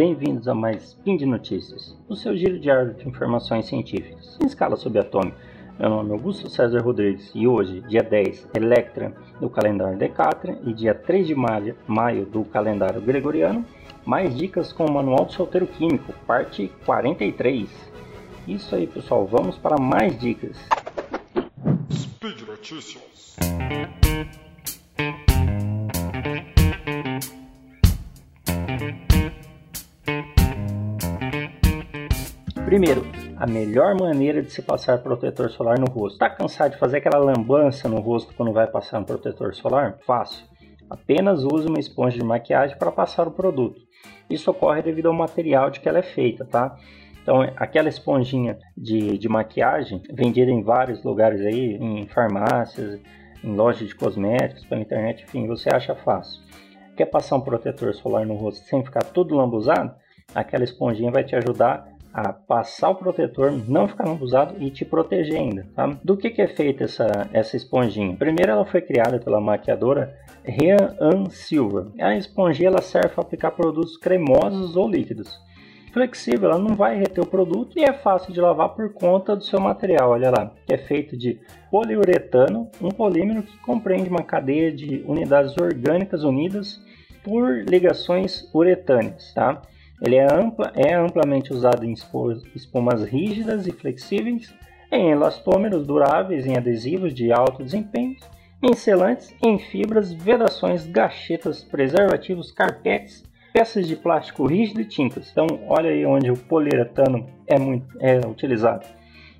bem-vindos a mais Spin de Notícias, o seu giro diário de informações científicas em escala subatômica. Meu nome é Augusto César Rodrigues e hoje, dia 10, Electra do calendário Decatran e dia 3 de maio, maio do calendário Gregoriano, mais dicas com o Manual do Solteiro Químico, parte 43. Isso aí, pessoal, vamos para mais dicas. Speed Notícias. Primeiro, a melhor maneira de se passar protetor solar no rosto. Tá cansado de fazer aquela lambança no rosto quando vai passar um protetor solar? Fácil. Apenas use uma esponja de maquiagem para passar o produto. Isso ocorre devido ao material de que ela é feita, tá? Então, aquela esponjinha de, de maquiagem vendida em vários lugares aí, em farmácias, em lojas de cosméticos, pela internet, enfim, você acha fácil. Quer passar um protetor solar no rosto sem ficar tudo lambuzado? Aquela esponjinha vai te ajudar a passar o protetor, não ficar abusado e te proteger ainda. Tá? Do que, que é feita essa, essa esponjinha? Primeiro, ela foi criada pela maquiadora Rian Silver. A esponjinha ela serve para aplicar produtos cremosos ou líquidos. Flexível, ela não vai reter o produto e é fácil de lavar por conta do seu material. Olha lá, que é feito de poliuretano, um polímero que compreende uma cadeia de unidades orgânicas unidas por ligações uretâneas. Tá? Ele é, ampla, é amplamente usado em espumas rígidas e flexíveis, em elastômeros duráveis, em adesivos de alto desempenho, em selantes, em fibras, vedações, gachetas, preservativos, carpetes, peças de plástico rígido e tintas. Então, olha aí onde o poliuretano é, muito, é utilizado.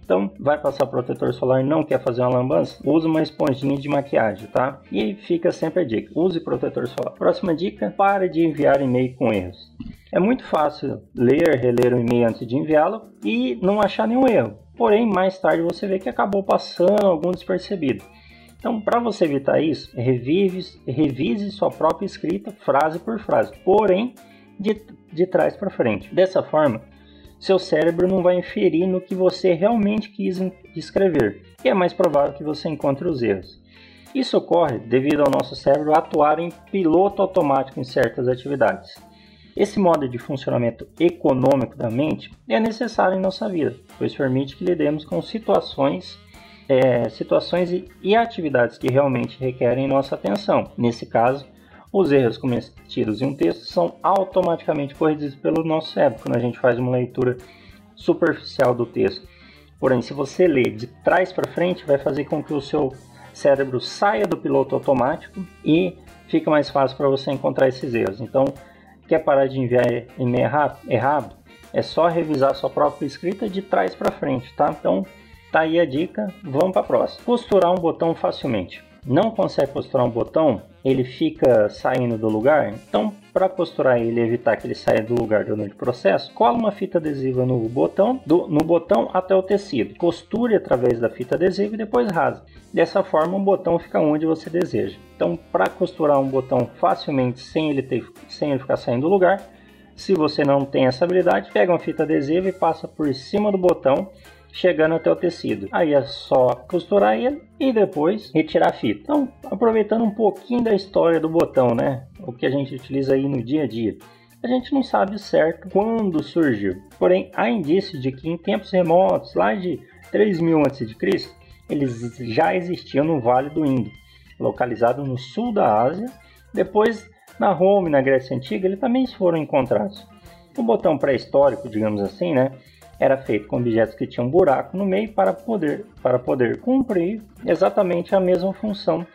Então, vai passar protetor solar, não quer fazer uma lambança? Use uma esponjinha de maquiagem, tá? E fica sempre a dica, use protetor solar. Próxima dica, pare de enviar e-mail com erros. É muito fácil ler, reler o e-mail antes de enviá-lo e não achar nenhum erro. Porém, mais tarde você vê que acabou passando algum despercebido. Então, para você evitar isso, revive, revise sua própria escrita frase por frase, porém de, de trás para frente. Dessa forma, seu cérebro não vai inferir no que você realmente quis escrever, e é mais provável que você encontre os erros. Isso ocorre devido ao nosso cérebro atuar em piloto automático em certas atividades. Esse modo de funcionamento econômico da mente é necessário em nossa vida, pois permite que lidemos com situações, é, situações e, e atividades que realmente requerem nossa atenção. Nesse caso, os erros cometidos em um texto são automaticamente corrigidos pelo nosso cérebro quando a gente faz uma leitura superficial do texto. Porém, se você lê de trás para frente, vai fazer com que o seu cérebro saia do piloto automático e fica mais fácil para você encontrar esses erros. Então, quer parar de enviar e-mail errado? É só revisar sua própria escrita de trás para frente, tá? Então, tá aí a dica. Vamos para a próxima. Costurar um botão facilmente não consegue costurar um botão, ele fica saindo do lugar. Então, para costurar ele e evitar que ele saia do lugar durante o processo, cola uma fita adesiva no botão, do, no botão até o tecido. Costure através da fita adesiva e depois rasgue. Dessa forma, o botão fica onde você deseja. Então, para costurar um botão facilmente sem ele, ter, sem ele ficar saindo do lugar, se você não tem essa habilidade, pega uma fita adesiva e passa por cima do botão chegando até o tecido. Aí é só costurar ele e depois retirar a fita. Então, aproveitando um pouquinho da história do botão, né? O que a gente utiliza aí no dia a dia. A gente não sabe certo quando surgiu. Porém, há indícios de que em tempos remotos, lá de 3000 a.C., eles já existiam no Vale do Indo, localizado no sul da Ásia. Depois, na Roma e na Grécia Antiga, eles também foram encontrados. O botão pré-histórico, digamos assim, né, era feito com objetos que tinham um buraco no meio para poder, para poder cumprir exatamente a mesma função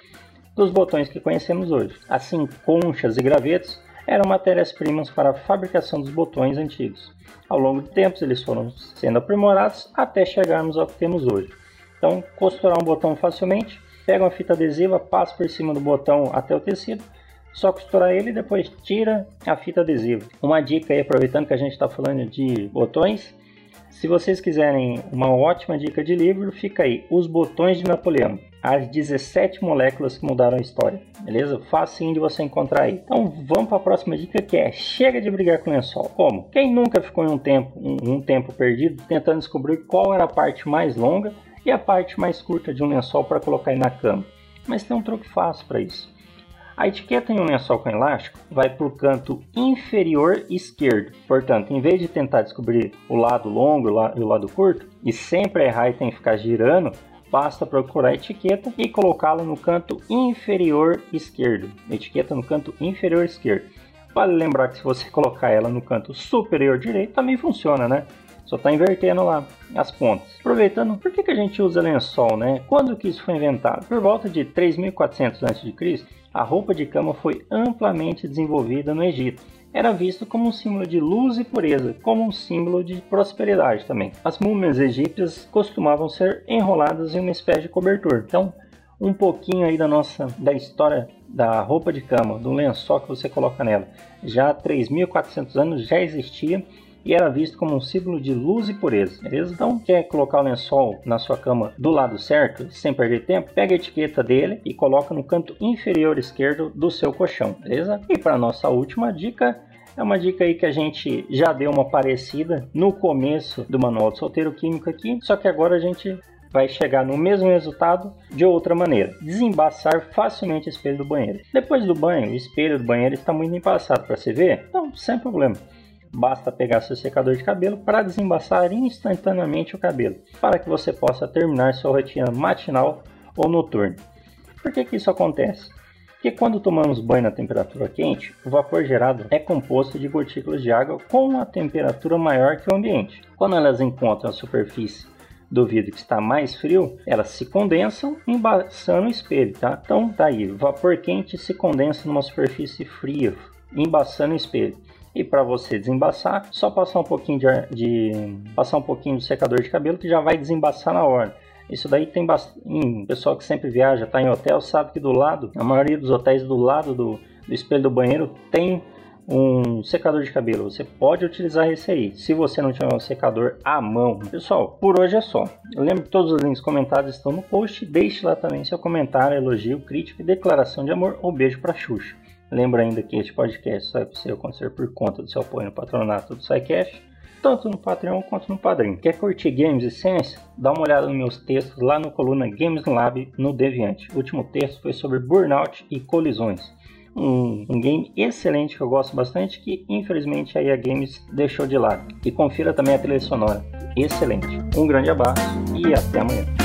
dos botões que conhecemos hoje. Assim, conchas e gravetos eram matérias-primas para a fabricação dos botões antigos. Ao longo do tempo, eles foram sendo aprimorados até chegarmos ao que temos hoje. Então, costurar um botão facilmente, pega uma fita adesiva, passa por cima do botão até o tecido, só costurar ele e depois tira a fita adesiva. Uma dica aí, aproveitando que a gente está falando de botões, se vocês quiserem uma ótima dica de livro, fica aí: Os Botões de Napoleão. As 17 moléculas que mudaram a história. Beleza? Facinho de você encontrar aí. Então vamos para a próxima dica que é chega de brigar com o lençol. Como? Quem nunca ficou em um tempo, um, um tempo perdido tentando descobrir qual era a parte mais longa e a parte mais curta de um lençol para colocar aí na cama? Mas tem um truque fácil para isso. A etiqueta em um lençol com elástico vai para o canto inferior esquerdo. Portanto, em vez de tentar descobrir o lado longo e o lado curto, e sempre errar e tem que ficar girando, basta procurar a etiqueta e colocá-la no canto inferior esquerdo. Etiqueta no canto inferior esquerdo. Vale lembrar que se você colocar ela no canto superior direito, também funciona, né? Só está invertendo lá as pontas. Aproveitando, por que, que a gente usa lençol, né? Quando que isso foi inventado? Por volta de 3400 a.C., a roupa de cama foi amplamente desenvolvida no Egito. Era visto como um símbolo de luz e pureza, como um símbolo de prosperidade também. As múmias egípcias costumavam ser enroladas em uma espécie de cobertor. Então, um pouquinho aí da nossa da história da roupa de cama, do lençol que você coloca nela. Já há 3.400 anos já existia e era visto como um símbolo de luz e pureza, beleza? Então, quer colocar o lençol na sua cama do lado certo, sem perder tempo, pega a etiqueta dele e coloca no canto inferior esquerdo do seu colchão, beleza? E para nossa última dica, é uma dica aí que a gente já deu uma parecida no começo do manual do solteiro químico aqui, só que agora a gente vai chegar no mesmo resultado de outra maneira. Desembaçar facilmente o espelho do banheiro. Depois do banho, o espelho do banheiro está muito embaçado para você ver, então sem problema. Basta pegar seu secador de cabelo para desembaçar instantaneamente o cabelo, para que você possa terminar sua rotina matinal ou noturna. Por que, que isso acontece? Porque quando tomamos banho na temperatura quente, o vapor gerado é composto de gotículas de água com uma temperatura maior que o ambiente. Quando elas encontram a superfície do vidro que está mais frio, elas se condensam embaçando o espelho, tá? Então tá aí, vapor quente se condensa numa superfície fria, embaçando o espelho. E para você desembaçar, só passar um pouquinho de, de, passar um pouquinho do secador de cabelo que já vai desembaçar na hora. Isso daí tem bastante. Pessoal que sempre viaja, está em hotel, sabe que do lado, a maioria dos hotéis do lado do, do espelho do banheiro tem um secador de cabelo. Você pode utilizar esse aí, se você não tiver um secador à mão. Pessoal, por hoje é só. Lembre que todos os links comentados estão no post. Deixe lá também seu comentário, elogio, crítica e declaração de amor ou beijo para Xuxa. Lembra ainda que este podcast só é possível acontecer por conta do seu apoio no patronato do SciCash, tanto no Patreon quanto no Padrim. Quer curtir games e ciência? Dá uma olhada nos meus textos lá no coluna Games Lab no Deviante. O último texto foi sobre burnout e colisões. Um, um, game excelente que eu gosto bastante, que infelizmente a Games deixou de lado. E confira também a trilha sonora, excelente. Um grande abraço e até amanhã.